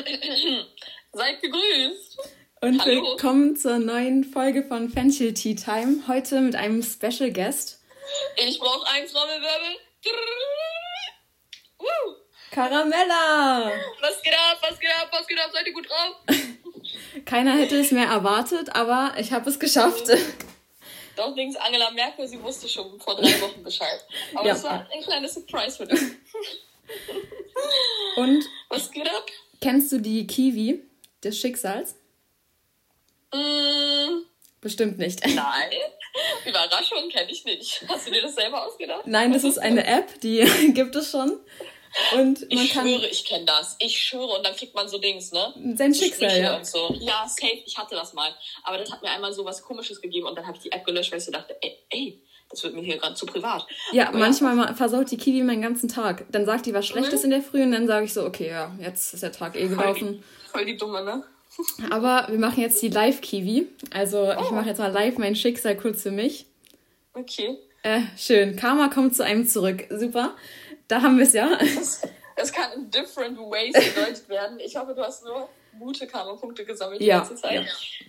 Seid gegrüßt. Und Hallo. willkommen zur neuen Folge von Fenchel Tea Time. Heute mit einem Special Guest, Ich brauche einen Trommelwirbel. Woo. Caramella. Was geht ab, was geht ab, was geht ab? Seid ihr gut drauf? Keiner hätte es mehr erwartet, aber ich habe es geschafft. Doch, links Angela Merkel, sie wusste schon vor drei Wochen Bescheid. Aber Ja. das war ein kleines Surprise für dich. Und Was geht ab? Kennst du die Kiwi des Schicksals? Mm, Bestimmt nicht. nein. Überraschung kenne ich nicht. Hast du dir das selber ausgedacht? Nein, das ist eine App, die gibt es schon. Und man Ich kann schwöre, ich kenne das. Ich schwöre. Und dann kriegt man so Dings, ne? sein So Schicksal, Sprüche ja. Und so. Ja, safe, ich hatte das mal. Aber das hat mir einmal so was Komisches gegeben und dann habe ich die App gelöscht, weil ich so dachte, ey, ey das wird mir hier gerade zu privat. Ja, Aber manchmal ma- versaut die Kiwi meinen ganzen Tag. Dann sagt die was Schlechtes Mhm. in der Früh und dann sage ich so, okay, ja, jetzt ist der Tag eh Voll gelaufen. die, voll die Dumme, ne? Aber wir machen jetzt die Live-Kiwi. Also ich Oh. mache jetzt mal live mein Schicksal kurz für mich. Okay. Äh, schön. Karma kommt zu einem zurück. Super. Da haben wir es ja. Das, das kann in different ways gedeutet werden. Ich hoffe, du hast nur gute Karma-Punkte gesammelt Ja, die ganze Zeit.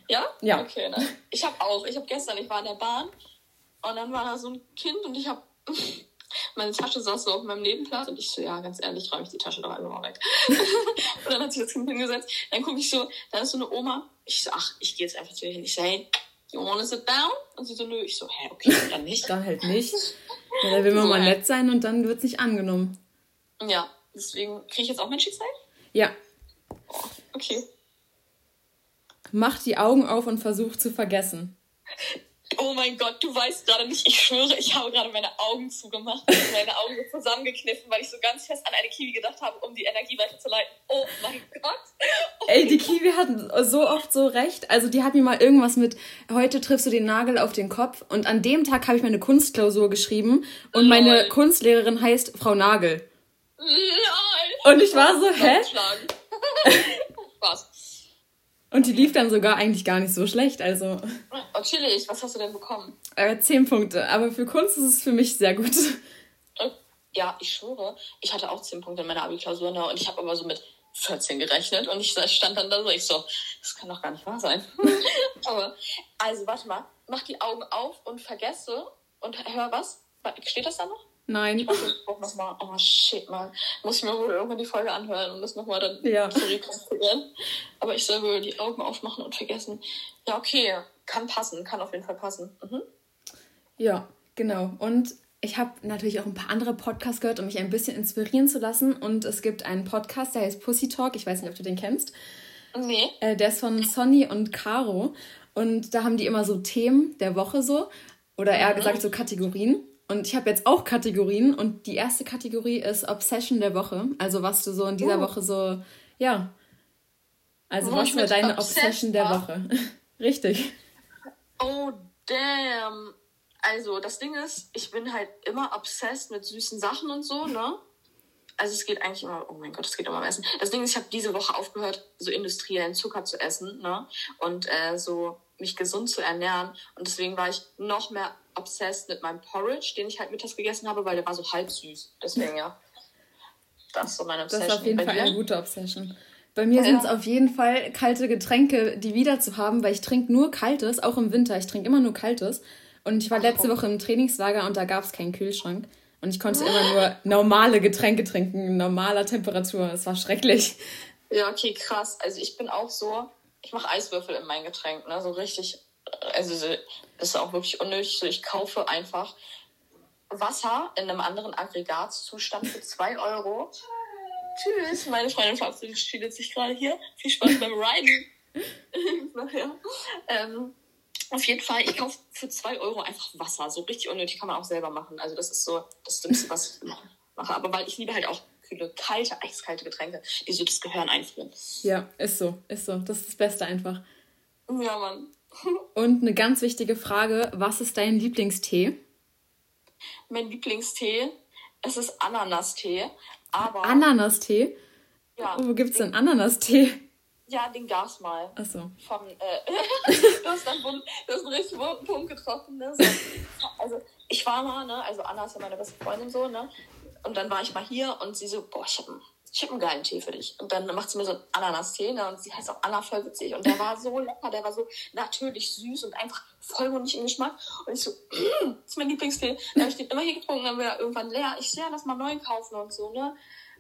Ja? Ja. Okay, ne? Ich habe auch. Ich habe gestern, ich war in der Bahn und dann war da so ein Kind und ich habe meine Tasche saß so auf meinem Nebenplatz und ich so, ja, ganz ehrlich, räume ich die Tasche doch einfach mal weg. und dann hat sich das Kind hingesetzt. Dann gucke ich so, da ist so eine Oma. Ich so, ach, ich gehe jetzt einfach zu ihr hin. Ich so, hey, you wanna sit down? Und sie so, nö. Ich so, hä, okay, dann nicht. Dann halt nicht. Ja, da will man So, mal nett sein und dann wird's nicht angenommen. Ja, deswegen kriege ich jetzt auch mein Schicksal. Ja. Okay. Macht die Augen auf und versucht zu vergessen. Oh mein Gott, du weißt gerade nicht, ich schwöre, ich habe gerade meine Augen zugemacht und meine Augen so zusammengekniffen, weil ich so ganz fest an eine Kiwi gedacht habe, um die Energie weiterzuleiten. Oh mein Gott. Oh Ey, die Kiwi hat so oft so recht. Also die hat mir mal irgendwas mit, heute triffst du den Nagel auf den Kopf. Und an dem Tag habe ich meine Kunstklausur geschrieben. Und meine Lol. Kunstlehrerin heißt Frau Nagel. Nein. Und ich war so, hä? Spaß. Und die lief dann sogar eigentlich gar nicht so schlecht. Also Oh, chillig. Was hast du denn bekommen? äh, zehn Punkte. Aber für Kunst ist es für mich sehr gut. Ja, ich schwöre, ich hatte auch 10 Punkte in meiner Abi-Klausur ne, und ich habe aber so mit 14 gerechnet und ich stand dann da so, ich so, das kann doch gar nicht wahr sein. aber, also warte mal, mach die Augen auf und vergesse und hör was? Steht das da noch? Nein. Ich brauch noch mal, oh shit, man. Muss ich mir wohl irgendwann die Folge anhören und das nochmal dann Ja. zu rekonstruieren. Aber ich soll wohl die Augen aufmachen und vergessen. Ja, okay, kann passen, kann auf jeden Fall passen. Mhm. Ja, genau. Und ich habe natürlich auch ein paar andere Podcasts gehört, um mich ein bisschen inspirieren zu lassen. Und es gibt einen Podcast, der heißt Pussy Talk. Ich weiß nicht, ob du den kennst. Nee. Äh, der ist von Sonny und Caro. Und da haben die immer so Themen der Woche so. Oder eher gesagt so Kategorien. Und ich habe jetzt auch Kategorien. Und die erste Kategorie ist Obsession der Woche. Also was du so in dieser Oh. Woche so, ja. Also Wo was mit deine Obsession der war? Woche? Richtig. Oh, damn. Also, das Ding ist, ich bin halt immer obsessed mit süßen Sachen und so, ne? Also es geht eigentlich immer, oh mein Gott, es geht immer um Essen. Das Ding ist, ich habe diese Woche aufgehört, so industriellen Zucker zu essen, ne? Und äh, so mich gesund zu ernähren. Und deswegen war ich noch mehr obsessed mit meinem Porridge, den ich halt mittags gegessen habe, weil der war so halb süß. Deswegen ja. Das ist so meine Das Obsession. ist auf jeden Bei Fall dir? eine gute Obsession. Bei mir Ja. sind es auf jeden Fall kalte Getränke, die wieder zu haben, weil ich trinke nur kaltes, auch im Winter. Ich trinke immer nur kaltes. Und ich war letzte Woche im Trainingslager und da gab es keinen Kühlschrank. Und ich konnte immer nur normale Getränke trinken, in normaler Temperatur. Es war schrecklich. Ja, okay, krass. Also ich bin auch so, ich mache Eiswürfel in mein Getränk, ne? So richtig, also so- das ist auch wirklich unnötig. So, ich kaufe einfach Wasser in einem anderen Aggregatzustand für 2 Euro. Tschüss, meine Freundin verabschiedet sich gerade hier. Viel Spaß beim Riden. Ähm, auf jeden Fall, ich kaufe für 2 Euro einfach Wasser. So richtig unnötig kann man auch selber machen. Also das ist so das Dümmste, was ich mache. Aber weil ich liebe halt auch kühle, kalte, eiskalte Getränke, die so das Gehirn einfrieren. Ja, ist so, ist so. Das ist das Beste einfach. Ja, Mann. Und eine ganz wichtige Frage: Was ist dein Lieblingstee? Mein Lieblingstee, es ist Ananastee. Aber Ananastee? ja, Wo gibt's den, denn Ananastee? ja, den Gas mal. Achso. Von, äh, du hast dann wund- du hast einen richtig wunden Punkt getroffen, ne? So, also ich war mal, ne, also Anna ist ja meine beste Freundin so, ne? Und dann war ich mal hier und sie so, boah, ich habe ich habe einen geilen Tee für dich. Und dann macht sie mir so einen Ananas-Tee, ne? und sie heißt auch Anna, voll witzig. Und der war so lecker, der war so natürlich süß und einfach vollmundig im Geschmack. Und ich so, das ist mein Lieblingstee. Dann habe ich den immer hier getrunken, dann war er irgendwann leer. Ich so, ja, lass mal neuen kaufen und so, ne?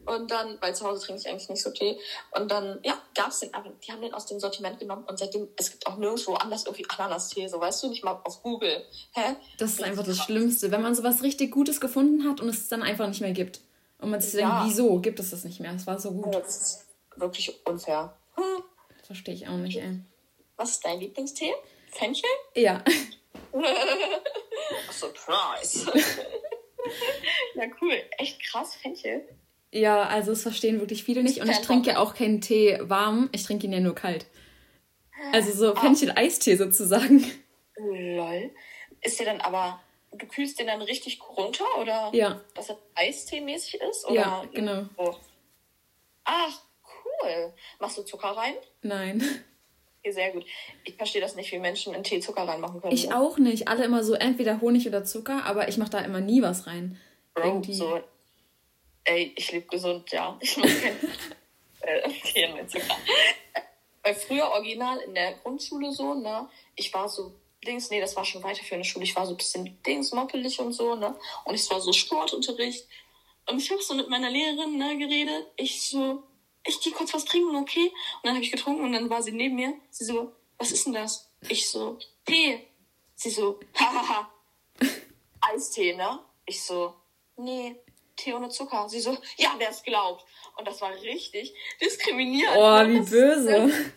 Und dann, weil zu Hause trinke ich eigentlich nicht so Tee. Und dann, ja, gab's den aber, die haben den aus dem Sortiment genommen und seitdem, es gibt auch nirgendwo anders irgendwie Ananas-Tee, so weißt du, nicht mal auf Google. Hä? Das ist einfach das Schlimmste, wenn man sowas richtig Gutes gefunden hat und es dann einfach nicht mehr gibt. Und man sich ja. denkt, wieso gibt es das nicht mehr? Es war so gut. Das ist wirklich unfair. Hm. Verstehe ich auch nicht, ey. Was ist dein Lieblingstee? Fenchel? Ja. Surprise. ja, cool. Echt krass, Fenchel. Ja, also es verstehen wirklich viele nicht. Und ich trinke ja auch keinen Tee warm, ich trinke ihn ja nur kalt. Also so ah. Fenchel-Eistee sozusagen. Lol. Ist der dann aber du kühlst den dann richtig runter oder ja. dass er Eistee-mäßig ist? Oder ja, genau. Oh. Ach, cool. Machst du Zucker rein? Nein. Okay, sehr gut. Ich verstehe das nicht, wie Menschen in Tee Zucker reinmachen können. Ich ne? auch nicht. Alle immer so entweder Honig oder Zucker, aber ich mache da immer nie was rein. Bro, Irgendwie. so. Ey, ich lebe gesund, ja. Ich mache kein äh, Tee mit Zucker. Weil früher original in der Grundschule so, ne? Ich war so Dings, nee, das war schon weiterführende Schule. Ich war so ein bisschen Dings, moppelig und so, ne? Und es war so Sportunterricht. Und ich habe so mit meiner Lehrerin, ne, geredet. Ich so, ich gehe kurz was trinken, okay? Und dann habe ich getrunken und dann war sie neben mir. Sie so, was ist denn das? Ich so, Tee. Sie so, hahaha. Eistee, ne? Ich so, nee, Tee ohne Zucker. Sie so, ja, wer es glaubt. Und das war richtig diskriminierend. Oh, wie böse.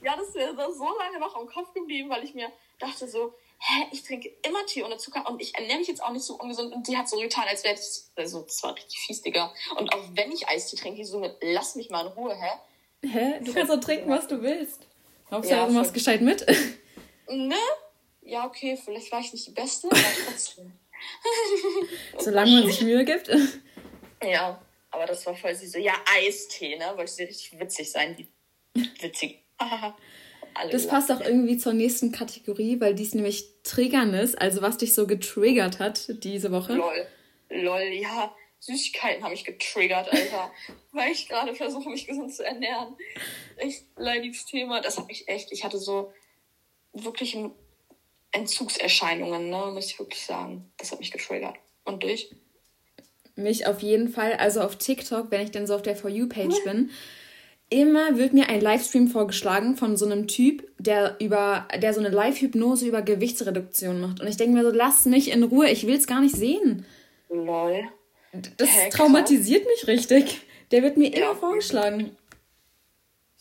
Ja, das ist mir so lange noch im Kopf geblieben, weil ich mir dachte so, hä, ich trinke immer Tee ohne Zucker und ich ernähre mich jetzt auch nicht so ungesund. Und die hat so getan, als wäre ich, also das war richtig fies, Digga. Und auch wenn ich Eistee trinke, so mit, lass mich mal in Ruhe, hä? Hä? Du kannst doch trinken, was du willst. Hauptsache, ja, du machst gescheit mit. Ne? Ja, okay, vielleicht war ich nicht die Beste, aber trotzdem. Solange man sich Mühe gibt. Ja, aber das war voll sie so, ja, Eistee, ne? Wollte sie richtig witzig sein, die witzig. das passt auch irgendwie zur nächsten Kategorie, weil dies nämlich Triggerness, also was dich so getriggert hat diese Woche. Lol. Lol, ja. Süßigkeiten haben mich getriggert, Alter. weil ich gerade versuche, mich gesund zu ernähren. Echt leidiges Thema. Das hat mich echt, ich hatte so wirklich Entzugserscheinungen, ne, muss ich wirklich sagen. Das hat mich getriggert. Und dich? Mich auf jeden Fall. Also auf TikTok, wenn ich dann so auf der For You-Page bin, immer wird mir ein Livestream vorgeschlagen von so einem Typ, der über, der so eine Live-Hypnose über Gewichtsreduktion macht. Und ich denke mir so, lass mich in Ruhe, ich will es gar nicht sehen. Lol. Das Hä, traumatisiert mich richtig. Der wird mir ja, immer vorgeschlagen.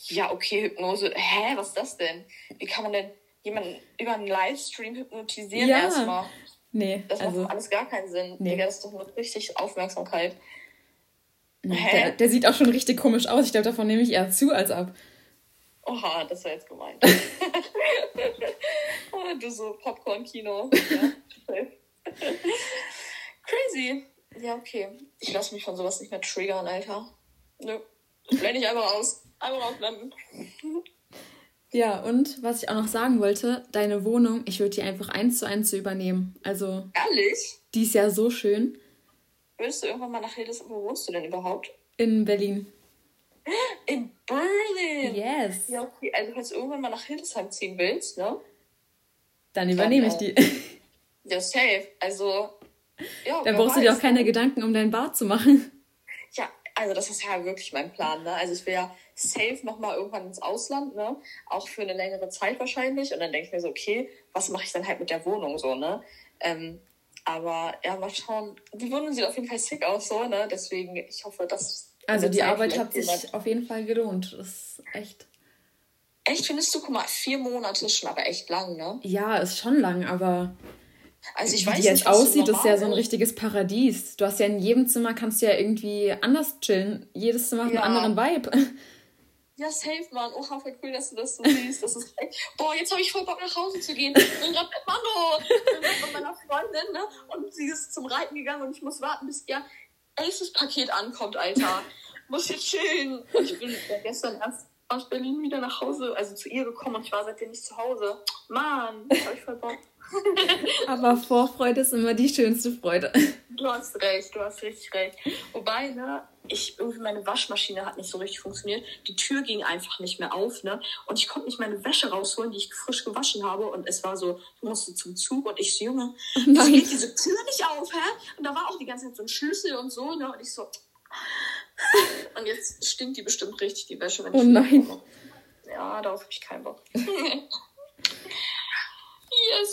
Ja, okay, Hypnose. Hä, was ist das denn? Wie kann man denn jemanden über einen Livestream hypnotisieren ja. erstmal? Nee. Das also, macht alles gar keinen Sinn. Nee. Digga, das ist doch nur richtig Aufmerksamkeit. Der, der, sieht auch schon richtig komisch aus. Ich glaube, davon nehme ich eher zu als ab. Oha, das war jetzt gemeint. oh, du so Popcorn-Kino. Ja. Crazy. Ja, okay. Ich lasse mich von sowas nicht mehr triggern, Alter. Nö. Blende ich einfach aus. Einfach ausblenden. Ja, und was ich auch noch sagen wollte, deine Wohnung, ich würde die einfach eins zu eins zu übernehmen. Also. Ehrlich? Die ist ja so schön. Willst du irgendwann mal nach Hildesheim? Wo wohnst du denn überhaupt? In Berlin. In Berlin? Yes. Ja, okay. Also, falls du irgendwann mal nach Hildesheim ziehen willst, ne? Dann übernehme Dann, ich die. Ja, safe. Also, ja. Dann brauchst weiß, du dir auch keine ne? Gedanken um dein Bad zu machen. Ja, also, das ist ja wirklich mein Plan, ne? Also, ich will ja safe nochmal irgendwann ins Ausland, ne? Auch für eine längere Zeit wahrscheinlich. Und dann denke ich mir so, okay, was mache ich dann halt mit der Wohnung so, ne? Ähm, aber ja, mal schauen. Die Wohnung sieht auf jeden Fall sick aus, so, ne? Deswegen, ich hoffe, dass. Also die Arbeit hat sich auf jeden Fall gelohnt. Das ist echt. Echt, findest du? Guck mal, vier Monate ist schon aber echt lang, ne? Ja, ist schon lang, aber. Also ich weiß wie jetzt aussieht, ist ja so ein richtiges Paradies. Du hast ja in jedem Zimmer kannst du ja irgendwie anders chillen. Jedes Zimmer hat ja. einen anderen Vibe. Ja, safe, Mann. Oha, voll cool, dass du das so siehst. Das ist echt. Boah, jetzt habe ich voll Bock nach Hause zu gehen. Ich bin gerade mit Mano. mit meiner Freundin, ne? Und sie ist zum Reiten gegangen und ich muss warten, bis ihr Aces Paket ankommt, Alter. muss jetzt chillen. Und ich bin ja gestern erst aus Berlin wieder nach Hause, also zu ihr gekommen und ich war seitdem nicht zu Hause. Mann, hab ich voll Bock. Aber Vorfreude ist immer die schönste Freude. Du hast recht, du hast richtig recht. Wobei, ne, ich irgendwie meine Waschmaschine hat nicht so richtig funktioniert. Die Tür ging einfach nicht mehr auf, ne? Und ich konnte nicht meine Wäsche rausholen, die ich frisch gewaschen habe. Und es war so, ich musste zum Zug und ich so, Junge, wieso geht diese Tür nicht auf, hä? Und da war auch die ganze Zeit so ein Schlüssel und so, ne? Und ich so. Und jetzt stinkt die bestimmt richtig, die Wäsche, wenn ich. Oh nein. Ja, darauf habe ich keinen Bock. yes,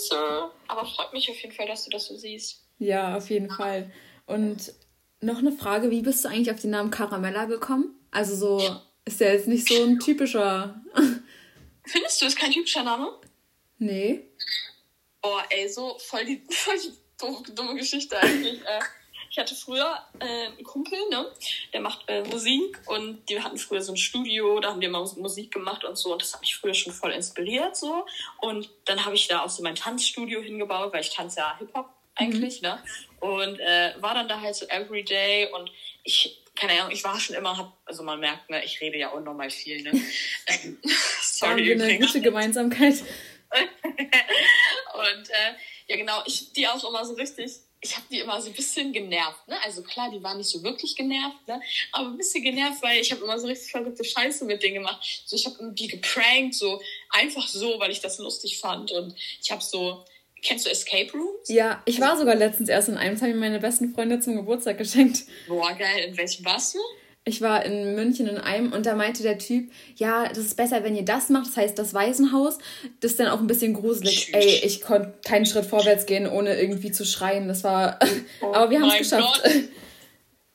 sir. Aber freut mich auf jeden Fall, dass du das so siehst. Ja, auf jeden Fall. Und noch eine Frage, wie bist du eigentlich auf den Namen Caramella gekommen? Also so, ist der jetzt nicht so ein typischer... Findest du, ist kein typischer Name? Nee. Boah, ey, so voll die, voll die dumme, dumme Geschichte eigentlich. Äh, ich hatte früher äh, einen Kumpel, ne? Der macht äh, Musik und die hatten früher so ein Studio, da haben die immer Musik gemacht und so und das hat mich früher schon voll inspiriert so. Und dann habe ich da auch so mein Tanzstudio hingebaut, weil ich tanze ja Hip-Hop eigentlich, mhm. ne? Und äh, war dann da halt so everyday und ich, keine Ahnung, ich war schon immer, hab, also man merkt, ne, ich rede ja unnormal viel, ne? Ähm, sorry. Haben wir eine gute Gemeinsamkeit. und äh, ja genau, ich die auch immer so richtig, ich habe die immer so ein bisschen genervt, ne? Also klar, die waren nicht so wirklich genervt, ne? Aber ein bisschen genervt, weil ich habe immer so richtig verrückte Scheiße mit denen gemacht. So, ich habe die geprankt, so einfach so, weil ich das lustig fand und ich habe so Kennst du Escape Rooms? Ja, ich war sogar letztens erst in einem. Das habe ich meine besten Freunde zum Geburtstag geschenkt. Boah, geil. In welchem warst du? Ich war in München in einem und da meinte der Typ, ja, das ist besser, wenn ihr das macht, das heißt das Waisenhaus. Das ist dann auch ein bisschen gruselig. Tschüss. Ey, ich konnte keinen Schritt vorwärts gehen, ohne irgendwie zu schreien. Das war. Oh Aber wir haben es geschafft. Gott.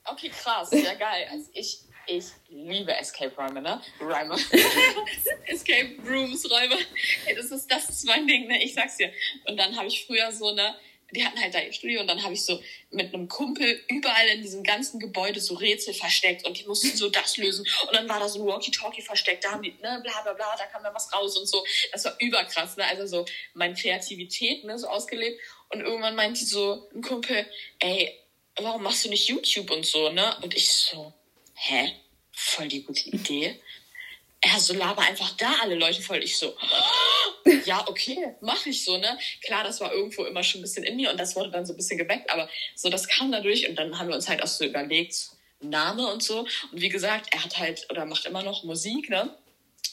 Okay, krass. Ja, geil. Also ich, ich liebe Escape Räume, ne? Räume. Escape Rooms, Räume. Ey, das ist, das ist mein Ding, ne? Ich sag's dir. Und dann habe ich früher so, ne? Die hatten halt da ihr Studio und dann habe ich so mit einem Kumpel überall in diesem ganzen Gebäude so Rätsel versteckt und die mussten so das lösen. Und dann war da so ein Walkie-Talkie versteckt, da haben die, ne, bla bla bla, da kam da was raus und so. Das war überkrass, ne? Also so meine Kreativität, ne, so ausgelebt. Und irgendwann meinte so ein Kumpel, ey, warum machst du nicht YouTube und so, ne? Und ich so, hä? Voll die gute Idee. Er so, laber einfach da alle Leute voll. Ich so, ja, okay, mach ich so, ne? Klar, das war irgendwo immer schon ein bisschen in mir und das wurde dann so ein bisschen geweckt, aber so, das kam dadurch und dann haben wir uns halt auch so überlegt, Name und so. Und wie gesagt, er hat halt oder macht immer noch Musik, ne?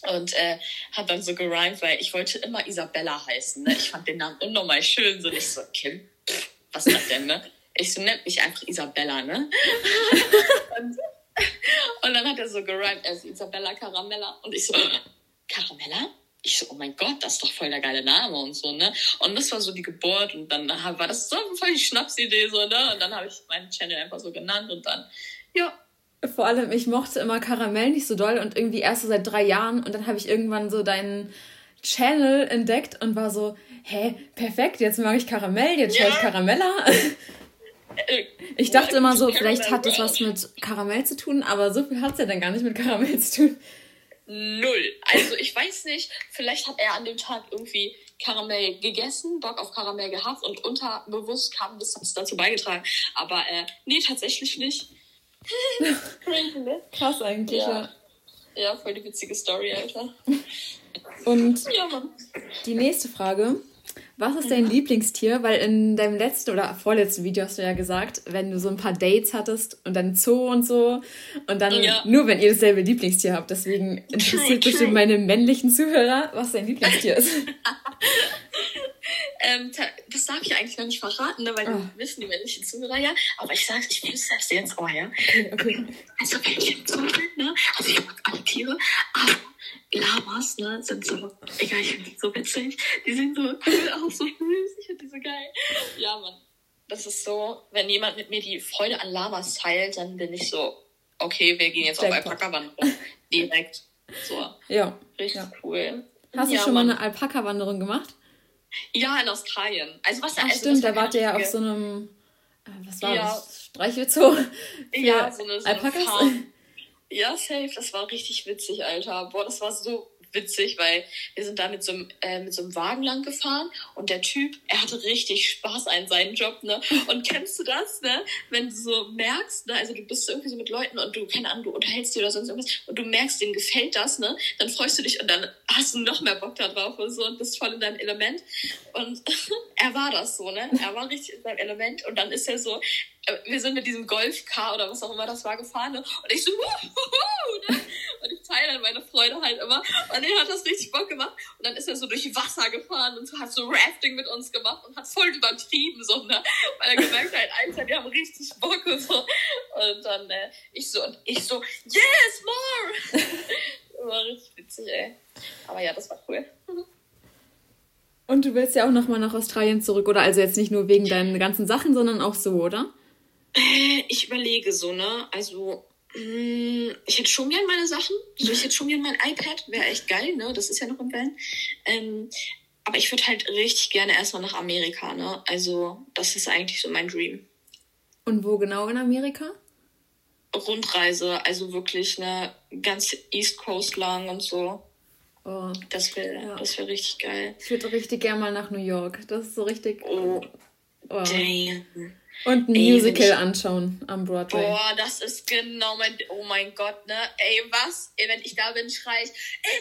Und äh, hat dann so gerimt, weil ich wollte immer Isabella heißen, ne? Ich fand den Namen unnormal schön, so nicht so, Kim, pff, was ist das denn, ne? Ich so, nennt mich einfach Isabella, ne? und, und dann hat er so gerimt, er ist Isabella Caramella. Und ich so, Caramella? Ich so, oh mein Gott, das ist doch voll der geile Name und so, ne? Und das war so die Geburt und dann war das so voll die Schnapsidee, so, ne? Und dann habe ich meinen Channel einfach so genannt und dann, ja. Vor allem, ich mochte immer Karamell nicht so doll und irgendwie erst so seit drei Jahren und dann habe ich irgendwann so deinen Channel entdeckt und war so, hä, perfekt, jetzt mag ich Karamell, jetzt ja. ich Karamella. Ich dachte immer so, vielleicht hat das was mit Karamell zu tun, aber so viel hat es ja dann gar nicht mit Karamell zu tun. Null. Also ich weiß nicht, vielleicht hat er an dem Tag irgendwie Karamell gegessen, Bock auf Karamell gehabt und unterbewusst kam das dazu beigetragen. Aber äh, nee, tatsächlich nicht. Ne? Krass eigentlich, ja. ja. Ja, voll die witzige Story, Alter. Und ja, die nächste Frage. Was ist dein Lieblingstier? Weil in deinem letzten oder vorletzten Video hast du ja gesagt, wenn du so ein paar Dates hattest und dann Zoo und so und dann ja. nur wenn ihr dasselbe Lieblingstier habt. Deswegen interessiert bestimmt meine männlichen Zuhörer, was dein Lieblingstier ist. ähm, das darf ich eigentlich noch nicht verraten, ne, weil oh. wissen die männlichen Zuhörer ja. Aber ich sag's, ich flüster's dir ins Ohr, ja. Okay, okay. Also wenn ich im Zoo bin, ne, also ich mag alle Tiere, aber Lamas, ne, sind so, egal, ich finde die so witzig. Die sehen so cool aus, so süß. Ich finde die so geil. Ja, Mann. Das ist so, wenn jemand mit mir die Freude an Lamas teilt, dann bin ich so, okay, wir gehen jetzt auf Alpaka-Wanderung. Direkt. So. Ja. Richtig ja. cool. Hast ja, du schon Mann. mal eine Alpaka-Wanderung gemacht? Ja, in Australien. Also was Ach, also, stimmt, da wart ihr ja auf so einem, äh, was war ja. das? Streichelzoo? Ja, so eine, so Alpakas? Eine Farm. Ja, safe. Das war richtig witzig, Alter. Boah, das war so witzig, weil wir sind da mit so, einem, äh, mit so einem Wagen lang gefahren und der Typ, er hatte richtig Spaß an seinem Job, ne? Und kennst du das, ne? Wenn du so merkst, ne? Also du bist irgendwie so mit Leuten und du, keine Ahnung, du unterhältst dich oder sonst irgendwas und du merkst, denen gefällt das, ne? Dann freust du dich und dann hast du noch mehr Bock da drauf und so und bist voll in deinem Element. Und er war das so, ne? Er war richtig in seinem Element und dann ist er so, äh, wir sind mit diesem Golfcar oder was auch immer das war gefahren ne? und ich so, wuhu, ne? Und ich teile dann meine Freude halt immer und er hat das richtig Bock gemacht und dann ist er so durch Wasser gefahren und hat so Rafting mit uns gemacht und hat voll übertrieben so, ne? weil er gemerkt hat, Alter, die haben richtig Bock und so und dann äh, ich so und ich so, yes, more! war richtig witzig, ey. Aber ja, das war cool. Und du willst ja auch nochmal nach Australien zurück, oder? Also jetzt nicht nur wegen deinen ganzen Sachen, sondern auch so, oder? Äh, ich überlege so, ne? Also, ich hätte schon gern meine Sachen. Also ich hätte schon gern mein iPad. Wäre echt geil, ne? Das ist ja noch im Van. Ähm, aber ich würde halt richtig gerne erstmal nach Amerika, ne? Also, das ist eigentlich so mein Dream. Und wo genau in Amerika? Rundreise, also wirklich eine ganz East Coast lang und so. Oh, das wäre ja. das wär richtig geil. Ich würde richtig gerne mal nach New York. Das ist so richtig. Oh, oh. Damn. Und ein Ey, Musical ich, anschauen am Broadway. Boah, das ist genau mein. Oh mein Gott, ne? Ey, was? Ey, wenn ich da bin, schrei ich. In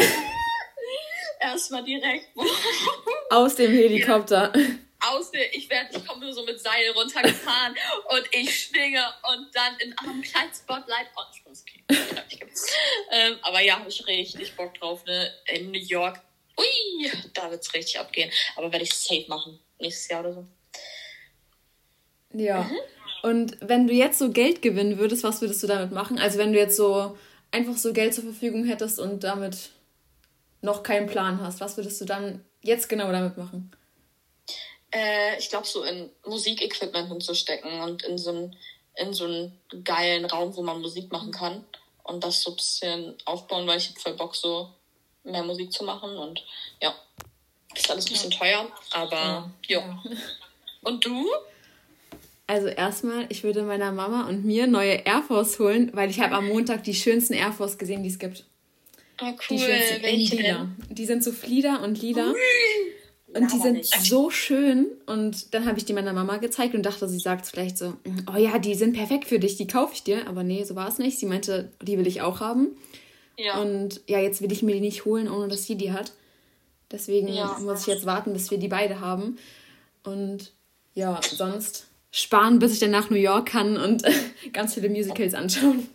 New York! Erstmal direkt. Aus dem Helikopter. Aus der, ich werde, ich komme so mit Seil runtergefahren und ich schwinge und dann in einem kleinen Spotlight. Oh, Spaß, okay. ähm, aber ja, habe ich richtig Bock drauf, ne? In New York. Ui, da wird's richtig abgehen. Aber werde ich safe machen. Nächstes Jahr oder so. Ja. Mhm. Und wenn du jetzt so Geld gewinnen würdest, was würdest du damit machen? Also wenn du jetzt so einfach so Geld zur Verfügung hättest und damit noch keinen Plan hast, was würdest du dann jetzt genau damit machen? Äh, ich glaube, so in Musikequipment hinzustecken und in so, einen, in so einen geilen Raum, wo man Musik machen kann und das so ein bisschen aufbauen, weil ich habe voll Bock, so mehr Musik zu machen und ja, ist alles ein bisschen teuer, aber ja. ja. Und du? Also erstmal, ich würde meiner Mama und mir neue Air Force holen, weil ich habe am Montag die schönsten Air Force gesehen, die es gibt. Oh cool, die schönsten Welche lila. Die sind so flieder und lila. Und die sind so schön. Und dann habe ich die meiner Mama gezeigt und dachte, sie sagt vielleicht so, oh ja, die sind perfekt für dich, die kaufe ich dir. Aber nee, so war es nicht. Sie meinte, die will ich auch haben. Ja. Und ja, jetzt will ich mir die nicht holen, ohne dass sie die hat. Deswegen ja. muss ich jetzt warten, bis wir die beide haben. Und ja, sonst sparen, bis ich dann nach New York kann und ganz viele Musicals anschauen.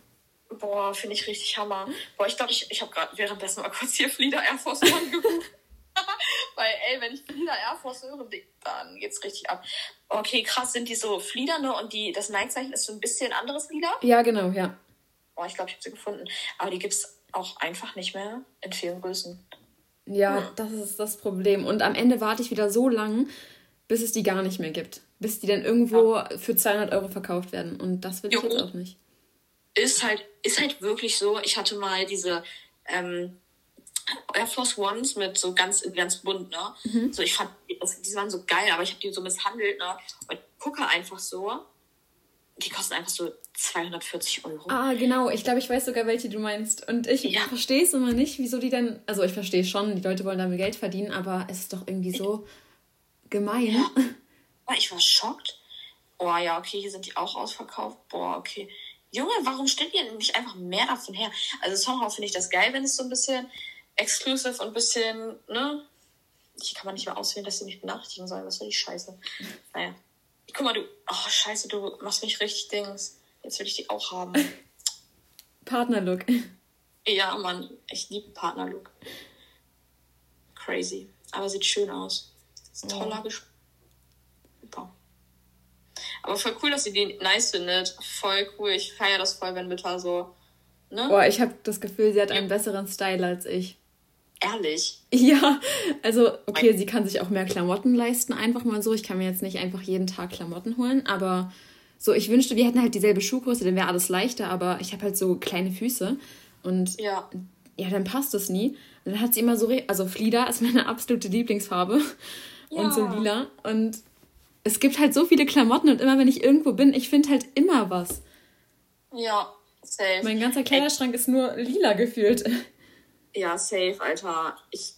Boah, finde ich richtig Hammer. Boah, ich glaube, ich, ich habe gerade währenddessen mal kurz hier Flieder Air Force One geguckt. Weil, ey, wenn ich Flieder Air Force höre, dann geht's richtig ab. Okay, krass, sind die so Flieder, ne? Und die, das Nike-Zeichen ist so ein bisschen anderes Flieder? Ja, genau, ja. Boah, ich glaube, ich habe sie gefunden. Aber die gibt's auch einfach nicht mehr in vielen Größen. Ja, hm. das ist das Problem. Und am Ende warte ich wieder so lang, bis es die gar nicht mehr gibt bis die dann irgendwo ja. für 200 Euro verkauft werden. Und das will ich jo. jetzt auch nicht. Ist halt, ist halt wirklich so. Ich hatte mal diese ähm, Air Force Ones mit so ganz, ganz bunt, ne? Mhm. So, ich fand, die waren so geil, aber ich habe die so misshandelt, ne? Und gucke einfach so. Die kosten einfach so 240 Euro. Ah, genau. Ich glaube, ich weiß sogar, welche du meinst. Und ich ja. verstehe es immer nicht, wieso die denn. Also, ich verstehe schon, die Leute wollen damit Geld verdienen, aber es ist doch irgendwie so gemein. Ja. Ich war schockt. Oh ja, okay, hier sind die auch ausverkauft. Boah, okay. Junge, warum stellt ihr nicht einfach mehr davon her? Also somehow finde ich das geil, wenn es so ein bisschen exclusive und ein bisschen, ne? Hier kann man nicht mehr auswählen, dass sie nicht benachrichtigen sollen. Was soll die Scheiße? Naja. Guck mal, du. Oh, scheiße, du machst mich richtig Dings. Jetzt will ich die auch haben. Partnerlook. Ja, Mann. Ich liebe Partnerlook. Crazy. Aber sieht schön aus. Ist toller ja. Gespräch. Aber voll cool, dass sie die nice findet. Voll cool. Ich feiere das voll, wenn Mütter so. Ne? Boah, ich habe das Gefühl, sie hat einen besseren Style als ich. Ehrlich? Ja, also okay, sie kann sich auch mehr Klamotten leisten, einfach mal so. Ich kann mir jetzt nicht einfach jeden Tag Klamotten holen, aber so, ich wünschte, wir hätten halt dieselbe Schuhgröße, dann wäre alles leichter, aber ich habe halt so kleine Füße und ja. ja, dann passt das nie. Und dann hat sie immer so, also Flieder ist meine absolute Lieblingsfarbe ja. und so lila und es gibt halt so viele Klamotten und immer wenn ich irgendwo bin, ich finde halt immer was. Ja, safe. Mein ganzer Kleiderschrank Ey. ist nur lila gefühlt. Ja, safe, Alter. Ich,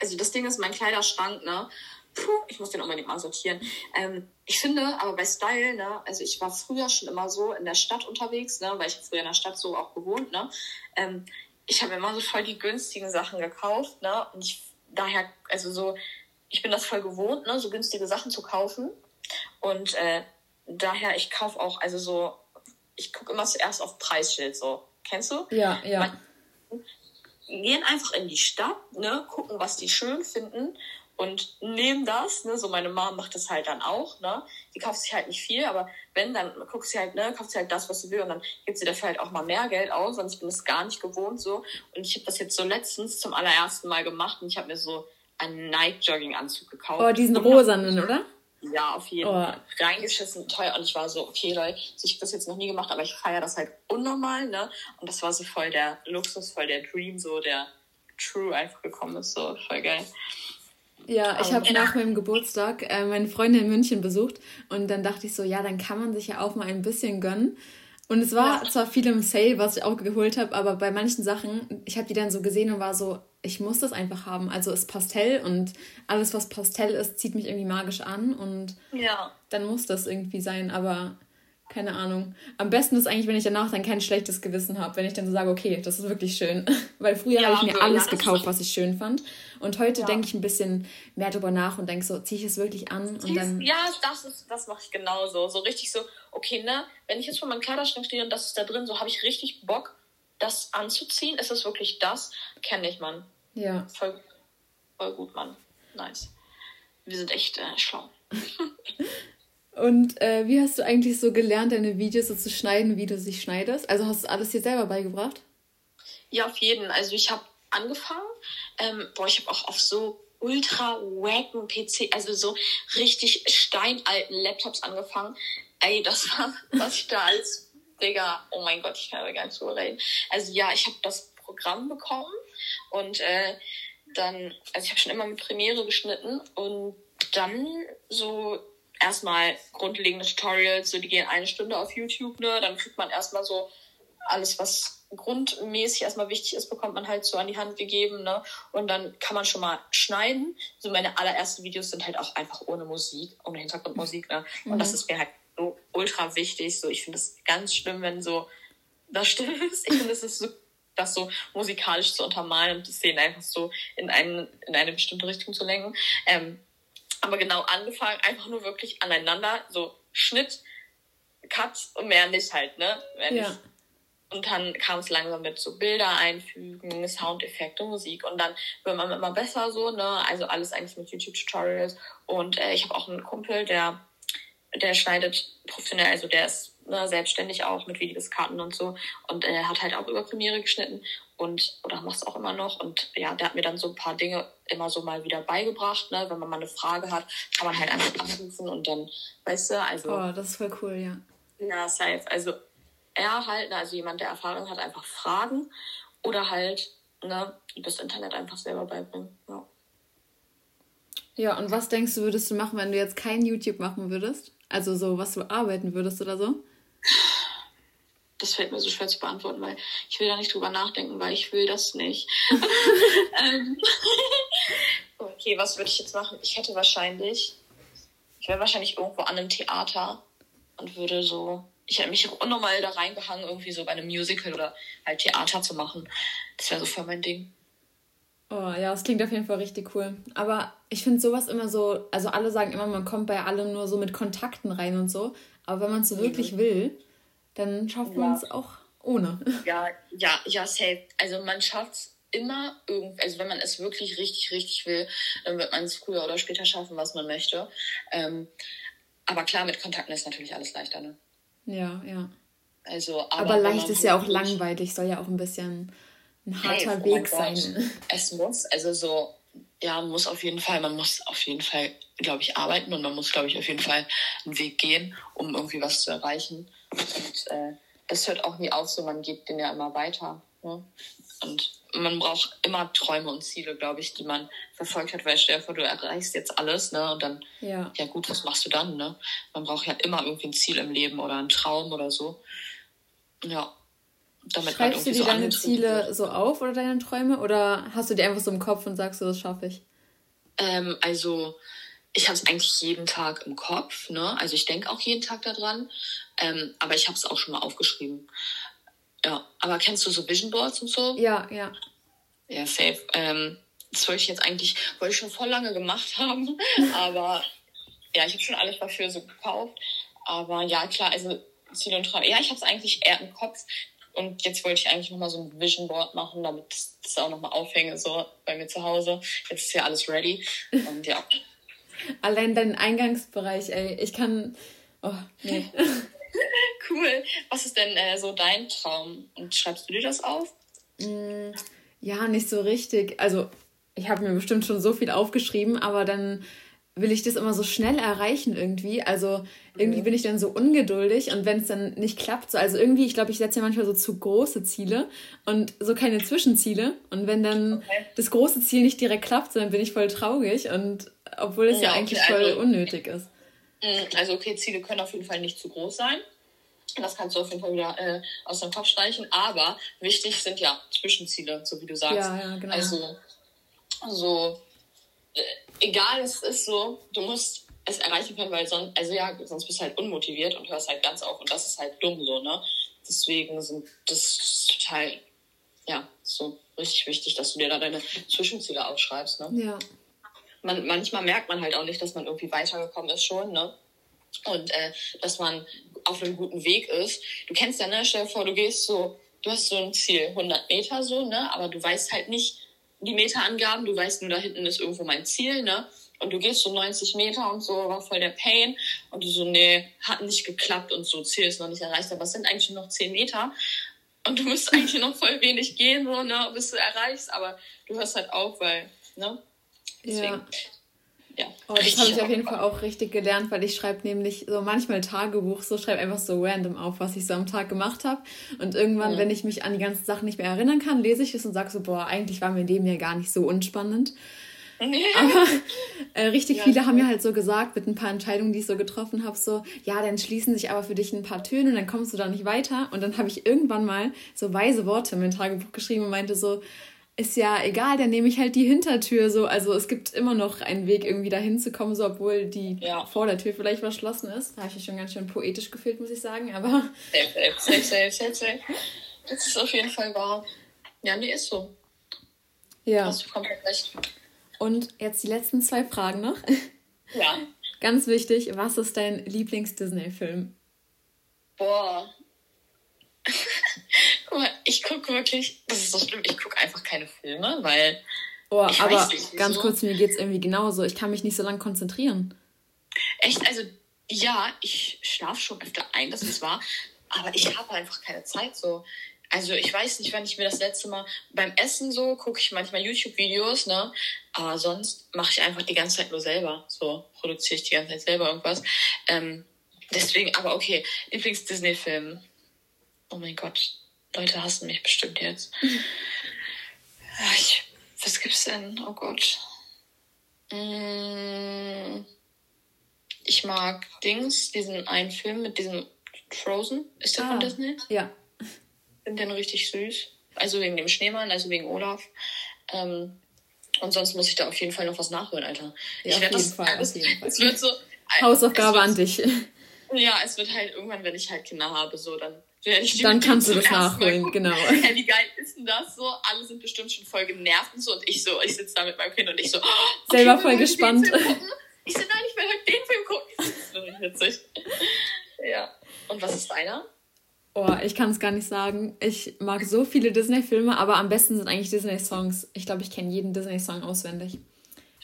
also das Ding ist, mein Kleiderschrank, ne? Puh, ich muss den unbedingt mal sortieren. Ähm, ich finde, aber bei Style, ne, also ich war früher schon immer so in der Stadt unterwegs, ne, weil ich früher in der Stadt so auch gewohnt, ne. Ähm, ich habe immer so voll die günstigen Sachen gekauft, ne? Und ich daher, also so, ich bin das voll gewohnt, ne, so günstige Sachen zu kaufen. Und äh, daher, ich kaufe auch, also so, ich gucke immer zuerst auf Preisschild, so. Kennst du? Ja, ja. Man, gehen einfach in die Stadt, ne, gucken, was die schön finden und nehmen das, ne, so meine Mom macht das halt dann auch, ne, die kauft sich halt nicht viel, aber wenn, dann guckt sie halt, ne, kauft sie halt das, was sie will und dann gibt sie dafür halt auch mal mehr Geld aus, sonst bin ich es gar nicht gewohnt so und ich habe das jetzt so letztens zum allerersten Mal gemacht und ich habe mir so einen Nike-Jogging-Anzug gekauft. Oh, diesen rosanen, oder? Ja, auf jeden Fall. Oh. Reingeschissen, teuer. Und ich war so, okay, Leute, ich habe das jetzt noch nie gemacht, aber ich feiere das halt unnormal, ne? Und das war so voll der Luxus, voll der Dream, so der True einfach gekommen ist, so voll geil. Ja, ich habe nach meinem Geburtstag äh, meine Freundin in München besucht und dann dachte ich so, ja, dann kann man sich ja auch mal ein bisschen gönnen. Und es war ja. zwar viel im Sale, was ich auch geholt habe, aber bei manchen Sachen, ich habe die dann so gesehen und war so, ich muss das einfach haben. Also ist Pastell und alles, was Pastell ist, zieht mich irgendwie magisch an und ja. dann muss das irgendwie sein. Aber keine Ahnung. Am besten ist eigentlich, wenn ich danach dann kein schlechtes Gewissen habe, wenn ich dann so sage, okay, das ist wirklich schön. Weil früher ja, habe ich mir alles ja, gekauft, was ich schön fand. Und heute ja. denke ich ein bisschen mehr drüber nach und denke so, ziehe ich es wirklich an? Und dann ja, das, ist, das mache ich genauso. So richtig so, okay, ne, wenn ich jetzt vor meinem Kleiderschrank stehe und das ist da drin, so habe ich richtig Bock, das anzuziehen. Ist es wirklich das? Kenne ich, Mann. Ja. Voll, voll gut, Mann. Nice. Wir sind echt äh, schlau. Und äh, wie hast du eigentlich so gelernt, deine Videos so zu schneiden, wie du sie schneidest? Also hast du alles dir selber beigebracht? Ja, auf jeden. Also ich habe angefangen, ähm, boah, ich habe auch auf so ultra wacken PC, also so richtig steinalten Laptops angefangen. Ey, das war, was ich da als Digga, oh mein Gott, ich kann aber gar nicht so reden. Also ja, ich habe das Programm bekommen und äh, dann, also ich habe schon immer mit Premiere geschnitten und dann so erstmal grundlegende Tutorials, so die gehen eine Stunde auf YouTube, ne? Dann kriegt man erstmal so alles, was grundmäßig erstmal wichtig ist, bekommt man halt so an die Hand gegeben, ne? Und dann kann man schon mal schneiden. So meine allerersten Videos sind halt auch einfach ohne Musik, ohne Hintergrundmusik, ne? Und mhm. das ist mir halt so ultra wichtig. So, ich finde es ganz schlimm, wenn so das still ist. Ich finde, es ist so das so musikalisch zu untermalen und die Szenen einfach so in, einen, in eine bestimmte Richtung zu lenken. Ähm, aber genau angefangen, einfach nur wirklich aneinander, so Schnitt, Cut und mehr nicht halt, ne? Mehr ja. Und dann kam es langsam mit so Bilder einfügen, Soundeffekte, Musik und dann wird man immer besser so, ne? Also alles eigentlich mit YouTube-Tutorials. Und äh, ich habe auch einen Kumpel, der, der schneidet professionell, also der ist ne, selbstständig auch mit Videos, Karten und so. Und er hat halt auch über Premiere geschnitten und oder macht es auch immer noch. Und ja, der hat mir dann so ein paar Dinge immer so mal wieder beigebracht. Ne? Wenn man mal eine Frage hat, kann man halt einfach anrufen und dann, weißt du, also. Oh, das ist voll cool, ja. Ja, safe. Also er halt, ne, also jemand, der Erfahrung hat, einfach fragen oder halt ne, das Internet einfach selber beibringen. Ja. Ja, und was denkst du, würdest du machen, wenn du jetzt kein YouTube machen würdest? Also so, was du arbeiten würdest oder so? das fällt mir so schwer zu beantworten, weil ich will da nicht drüber nachdenken, weil ich will das nicht. Ähm, okay, was würde ich jetzt machen? Ich hätte wahrscheinlich, ich wäre wahrscheinlich irgendwo an einem Theater und würde so, ich hätte mich unnormal da reingehangen, irgendwie so bei einem Musical oder halt Theater zu machen. Das wäre so voll mein Ding. Oh ja, das klingt auf jeden Fall richtig cool. Aber ich finde sowas immer so, also alle sagen immer, man kommt bei allem nur so mit Kontakten rein und so. Aber wenn man es so mhm. wirklich will, dann schafft man es auch ohne. Ja, ja, ja, safe. Also man schafft es immer irgendwie, also wenn man es wirklich richtig, richtig will, dann wird man es früher oder später schaffen, was man möchte. Ähm, aber klar, mit Kontakten ist natürlich alles leichter, ne? Ja, ja. Also, aber, aber leicht ist ja auch langweilig, soll ja auch ein bisschen ein harter hey, oh Weg sein. Es muss, also so, ja, muss auf jeden Fall, man muss auf jeden Fall, glaube ich, arbeiten und man muss, glaube ich, auf jeden Fall einen Weg gehen, um irgendwie was zu erreichen. Und äh, das hört auch nie auf, so man geht den ja immer weiter. Ne? Und man braucht immer Träume und Ziele, glaube ich, die man verfolgt hat, weil stell dir vor, du erreichst jetzt alles, ne? Und dann, ja. ja gut, was machst du dann, ne? Man braucht ja immer irgendwie ein Ziel im Leben oder einen Traum oder so. Ja. Damit Schreibst du dir so deine Ziele wird. so auf oder deine Träume oder hast du die einfach so im Kopf und sagst du, das schaffe ich? Ähm, also ich habe es eigentlich jeden Tag im Kopf, ne? Also ich denke auch jeden Tag daran, ähm, aber ich habe es auch schon mal aufgeschrieben. Ja, aber kennst du so Vision Boards und so? Ja, ja. Ja, safe. Ähm, das wollte ich jetzt eigentlich, wollte ich schon voll lange gemacht haben, aber ja, ich habe schon alles dafür so gekauft. Aber ja, klar, also Ziel und Traum. Ja, ich habe es eigentlich eher im Kopf. Und jetzt wollte ich eigentlich nochmal so ein Vision Board machen, damit ich das auch nochmal aufhänge, so bei mir zu Hause. Jetzt ist ja alles ready. Und ja. Allein dein Eingangsbereich, ey. Ich kann. Oh, nee. cool. Was ist denn äh, so dein Traum? Und schreibst du dir das auf? Mm, ja, nicht so richtig. Also, ich habe mir bestimmt schon so viel aufgeschrieben, aber dann will ich das immer so schnell erreichen irgendwie. Also irgendwie mhm. bin ich dann so ungeduldig und wenn es dann nicht klappt, so, also irgendwie, ich glaube, ich setze ja manchmal so zu große Ziele und so keine Zwischenziele. Und wenn dann okay. das große Ziel nicht direkt klappt, dann bin ich voll traurig und obwohl es ja, ja eigentlich okay, voll also, unnötig ist. Mm, also okay, Ziele können auf jeden Fall nicht zu groß sein. Das kannst du auf jeden Fall wieder äh, aus deinem Kopf streichen. Aber wichtig sind ja Zwischenziele, so wie du sagst. Ja, ja, genau. Also, äh, egal, es ist so, du musst es erreichen können, weil sonst, also ja, sonst bist du halt unmotiviert und hörst halt ganz auf und das ist halt dumm so, ne? Deswegen sind das total, ja, so richtig wichtig, dass du dir da deine Zwischenziele aufschreibst, ne? Ja. Man, manchmal merkt man halt auch nicht, dass man irgendwie weitergekommen ist schon, ne? Und äh, dass man auf einem guten Weg ist. Du kennst ja, ne? Stell dir vor, du gehst so, du hast so ein Ziel, 100 Meter so, ne? Aber du weißt halt nicht, die Meterangaben, du weißt nur, da hinten ist irgendwo mein Ziel, ne? Und du gehst so 90 Meter und so, war voll der Pain. Und du so, nee, hat nicht geklappt und so, Ziel ist noch nicht erreicht, aber es sind eigentlich nur noch 10 Meter. Und du musst eigentlich noch voll wenig gehen, so, ne, bis du erreichst, aber du hörst halt auf, weil, ne? Deswegen. Ja. Ja. Oh, das habe ich auf jeden Fall auch richtig gelernt, weil ich schreibe nämlich so manchmal Tagebuch, so schreibe einfach so random auf, was ich so am Tag gemacht habe. Und irgendwann, ja. wenn ich mich an die ganzen Sachen nicht mehr erinnern kann, lese ich es und sage so, boah, eigentlich war mir Leben ja gar nicht so unspannend. Aber äh, richtig ja, viele haben mir halt so gesagt, mit ein paar Entscheidungen, die ich so getroffen habe, so, ja, dann schließen sich aber für dich ein paar Töne und dann kommst du da nicht weiter. Und dann habe ich irgendwann mal so weise Worte in mein Tagebuch geschrieben und meinte so, ist ja egal, dann nehme ich halt die Hintertür so. Also es gibt immer noch einen Weg, irgendwie dahin zu kommen, so obwohl die ja. Vordertür vielleicht verschlossen ist. Da habe ich mich schon ganz schön poetisch gefühlt, muss ich sagen. Aber. Safe, safe, safe, safe, safe. Das ist auf jeden Fall wahr. Ja, nee, ist so. Ja. Hast du komplett recht. Und jetzt die letzten zwei Fragen noch. Ja. Ganz wichtig, was ist dein Lieblings-Disney-Film? Boah. Guck mal, ich gucke wirklich, das ist so schlimm, ich gucke einfach keine Filme, weil. Oh, aber nicht, ganz kurz, mir geht es irgendwie genauso. Ich kann mich nicht so lange konzentrieren. Echt? Also, ja, ich schlafe schon öfter ein, das ist wahr. Aber ich habe einfach keine Zeit so. Also ich weiß nicht, wann ich mir das letzte Mal beim Essen so gucke ich manchmal YouTube-Videos, ne? Aber sonst mache ich einfach die ganze Zeit nur selber. So produziere ich die ganze Zeit selber irgendwas. Ähm, deswegen, aber okay, Lieblings-Disney-Film. Oh mein Gott, Leute hassen mich bestimmt jetzt. Ich, was gibt's denn? Oh Gott. Mm, ich mag Dings, diesen einen Film mit diesem Frozen. Ist der ah, von Disney? Ja. Finde den richtig süß. Also wegen dem Schneemann, also wegen Olaf. Ähm, und sonst muss ich da auf jeden Fall noch was nachholen, Alter. Ja, ich werde das Fall, alles, Es wird so. Hausaufgabe wird, an dich. Ja, es wird halt irgendwann, wenn ich halt Kinder habe, so, dann dann kannst du das nachholen, genau. Ja, wie geil ist denn das so? Alle sind bestimmt schon voll genervt und so und ich so, ich sitze da mit meinem Kind und ich so, oh, okay, selber voll gespannt. Ich so, nein, ich will heute den Film gucken. Das ist wirklich witzig. Ja. Und was ist deiner? Oh, ich kann es gar nicht sagen. Ich mag so viele Disney-Filme, aber am besten sind eigentlich Disney-Songs. Ich glaube, ich kenne jeden Disney-Song auswendig.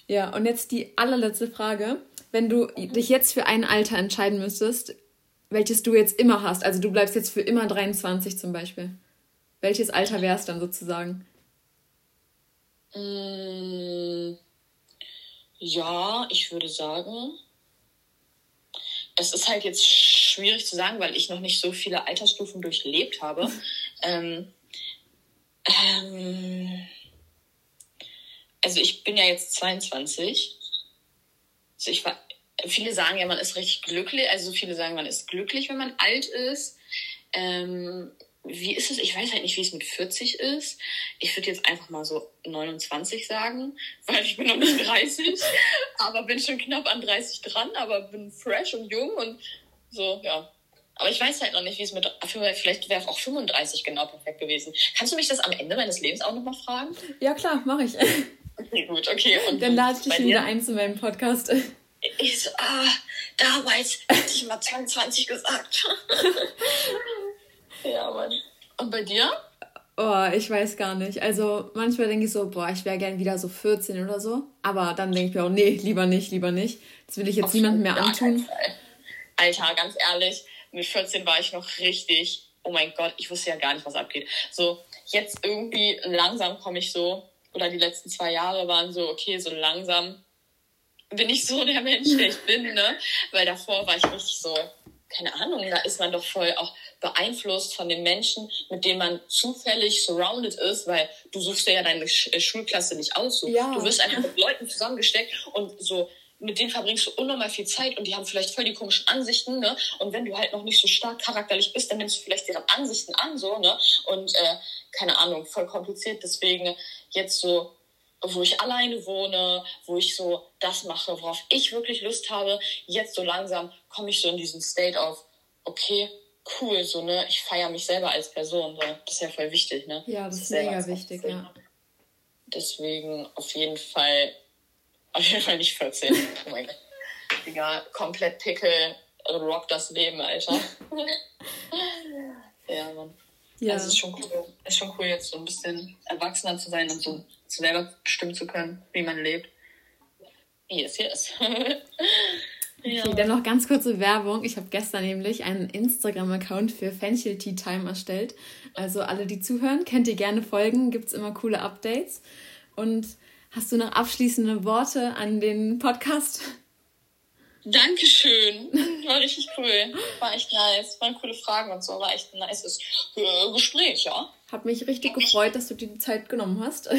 Ja, und jetzt die allerletzte Frage. Wenn du dich jetzt für ein Alter entscheiden müsstest, welches du jetzt immer hast. Also du bleibst jetzt für immer 23 zum Beispiel. Welches Alter wäre es dann sozusagen? Mm, ja, ich würde sagen, es ist halt jetzt schwierig zu sagen, weil ich noch nicht so viele Altersstufen durchlebt habe. ähm, ähm, also ich bin ja jetzt 22. Also ich war viele sagen ja, man ist richtig glücklich, also viele sagen, man ist glücklich, wenn man alt ist. Ähm, wie ist es? Ich weiß halt nicht, wie es mit 40 ist. Ich würde jetzt einfach mal so 29 sagen, weil ich bin noch nicht 30, aber bin schon knapp an 30 dran, aber bin fresh und jung und so, ja. Aber ich weiß halt noch nicht, wie es mit, vielleicht wäre auch 35 genau perfekt gewesen. Kannst du mich das am Ende meines Lebens auch nochmal fragen? Ja, klar, mache ich. Okay, gut, okay. Und Dann lade ich dich wieder ein zu meinem Podcast. Ich so, ah, damals hätte ich mal 22 gesagt. ja, Mann. Und bei dir? Oh, ich weiß gar nicht. Also manchmal denke ich so, boah, ich wäre gern wieder so 14 oder so. Aber dann denke ich mir auch, nee, lieber nicht, lieber nicht. Das will ich jetzt Auf niemandem mehr antun. Alter, ganz ehrlich, mit 14 war ich noch richtig, oh mein Gott, ich wusste ja gar nicht, was abgeht. So, jetzt irgendwie langsam komme ich so, oder die letzten zwei Jahre waren so, okay, so langsam bin ich so der Mensch, der ich bin, ne? Weil davor war ich richtig so, keine Ahnung, da ist man doch voll auch beeinflusst von den Menschen, mit denen man zufällig surrounded ist, weil du suchst dir ja deine äh, Schulklasse nicht aus. So. Ja. Du wirst einfach mit Leuten zusammengesteckt und so mit denen verbringst du unnormal viel Zeit und die haben vielleicht voll die komischen Ansichten, ne? Und wenn du halt noch nicht so stark charakterlich bist, dann nimmst du vielleicht deren Ansichten an, so, ne? Und äh, keine Ahnung, voll kompliziert. Deswegen jetzt so, wo ich alleine wohne, wo ich so das mache, worauf ich wirklich Lust habe, jetzt so langsam komme ich so in diesen State auf, okay, cool, so, ne? Ich feiere mich selber als Person, so. Das ist ja voll wichtig, ne? Ja, das ist mega wichtig, ja. Deswegen auf jeden Fall auf jeden Fall nicht 14. Oh mein Gott. Digga, komplett Pickel, rock das Leben, Alter. ja, Mann. Ja. Also es ist schon cool. ist schon cool, jetzt so ein bisschen erwachsener zu sein und so selber bestimmen zu können, wie man lebt. Yes, yes. ja. Okay, dann noch ganz kurze Werbung. Ich habe gestern nämlich einen Instagram-Account für Fenchel Tea Time erstellt. Also alle, die zuhören, könnt ihr gerne folgen. Gibt es immer coole Updates. Und Hast du noch abschließende Worte an den Podcast? Dankeschön. War richtig cool. War echt nice. Waren coole Fragen und so. War echt ein nices äh, Gespräch, ja. Hat mich richtig gefreut, dass du dir die Zeit genommen hast.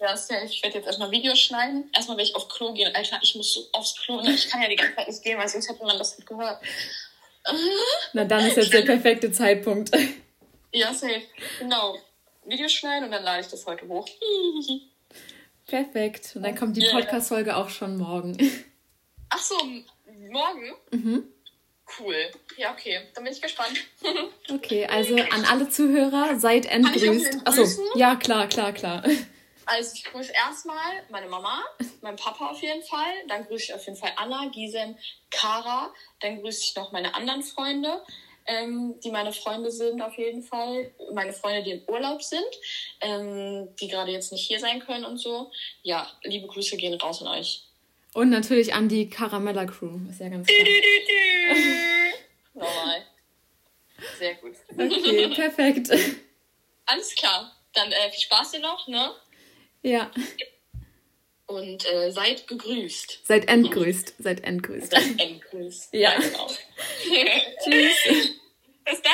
Ja, ich werde jetzt erstmal Videos schneiden. Erstmal werde ich auf Klo gehen. Alter, ich muss so aufs Klo. Ne? Ich kann ja die ganze Zeit nicht gehen, weil sonst hätte man das nicht gehört. Na, dann ist jetzt der perfekte Zeitpunkt. Ja, safe. Genau. Videos schneiden und dann lade ich das heute hoch. Perfekt. Und dann kommt die Podcast-Folge auch schon morgen. Ach so, morgen? Mhm. Cool. Ja, okay. Dann bin ich gespannt. okay, also an alle Zuhörer, seid entgrüßt. Achso, ja, klar, klar, klar. Also ich grüße erstmal meine Mama, meinen Papa auf jeden Fall. Dann grüße ich auf jeden Fall Anna, Gisem, Kara. Dann grüße ich noch meine anderen Freunde ähm, die meine Freunde sind auf jeden Fall. Meine Freunde, die im Urlaub sind, ähm, die gerade jetzt nicht hier sein können und so. Ja, liebe Grüße gehen raus an euch. Und natürlich an die Caramella Crew, ist ja ganz klar. Normal. Sehr gut. Okay, perfekt. Alles klar. Dann äh, viel Spaß dir noch, ne? Ja. Und äh, seid gegrüßt. Seid entgrüßt. Seid entgrüßt. Seid entgrüßt. Ja. ja genau. Tschüss. Bis dann.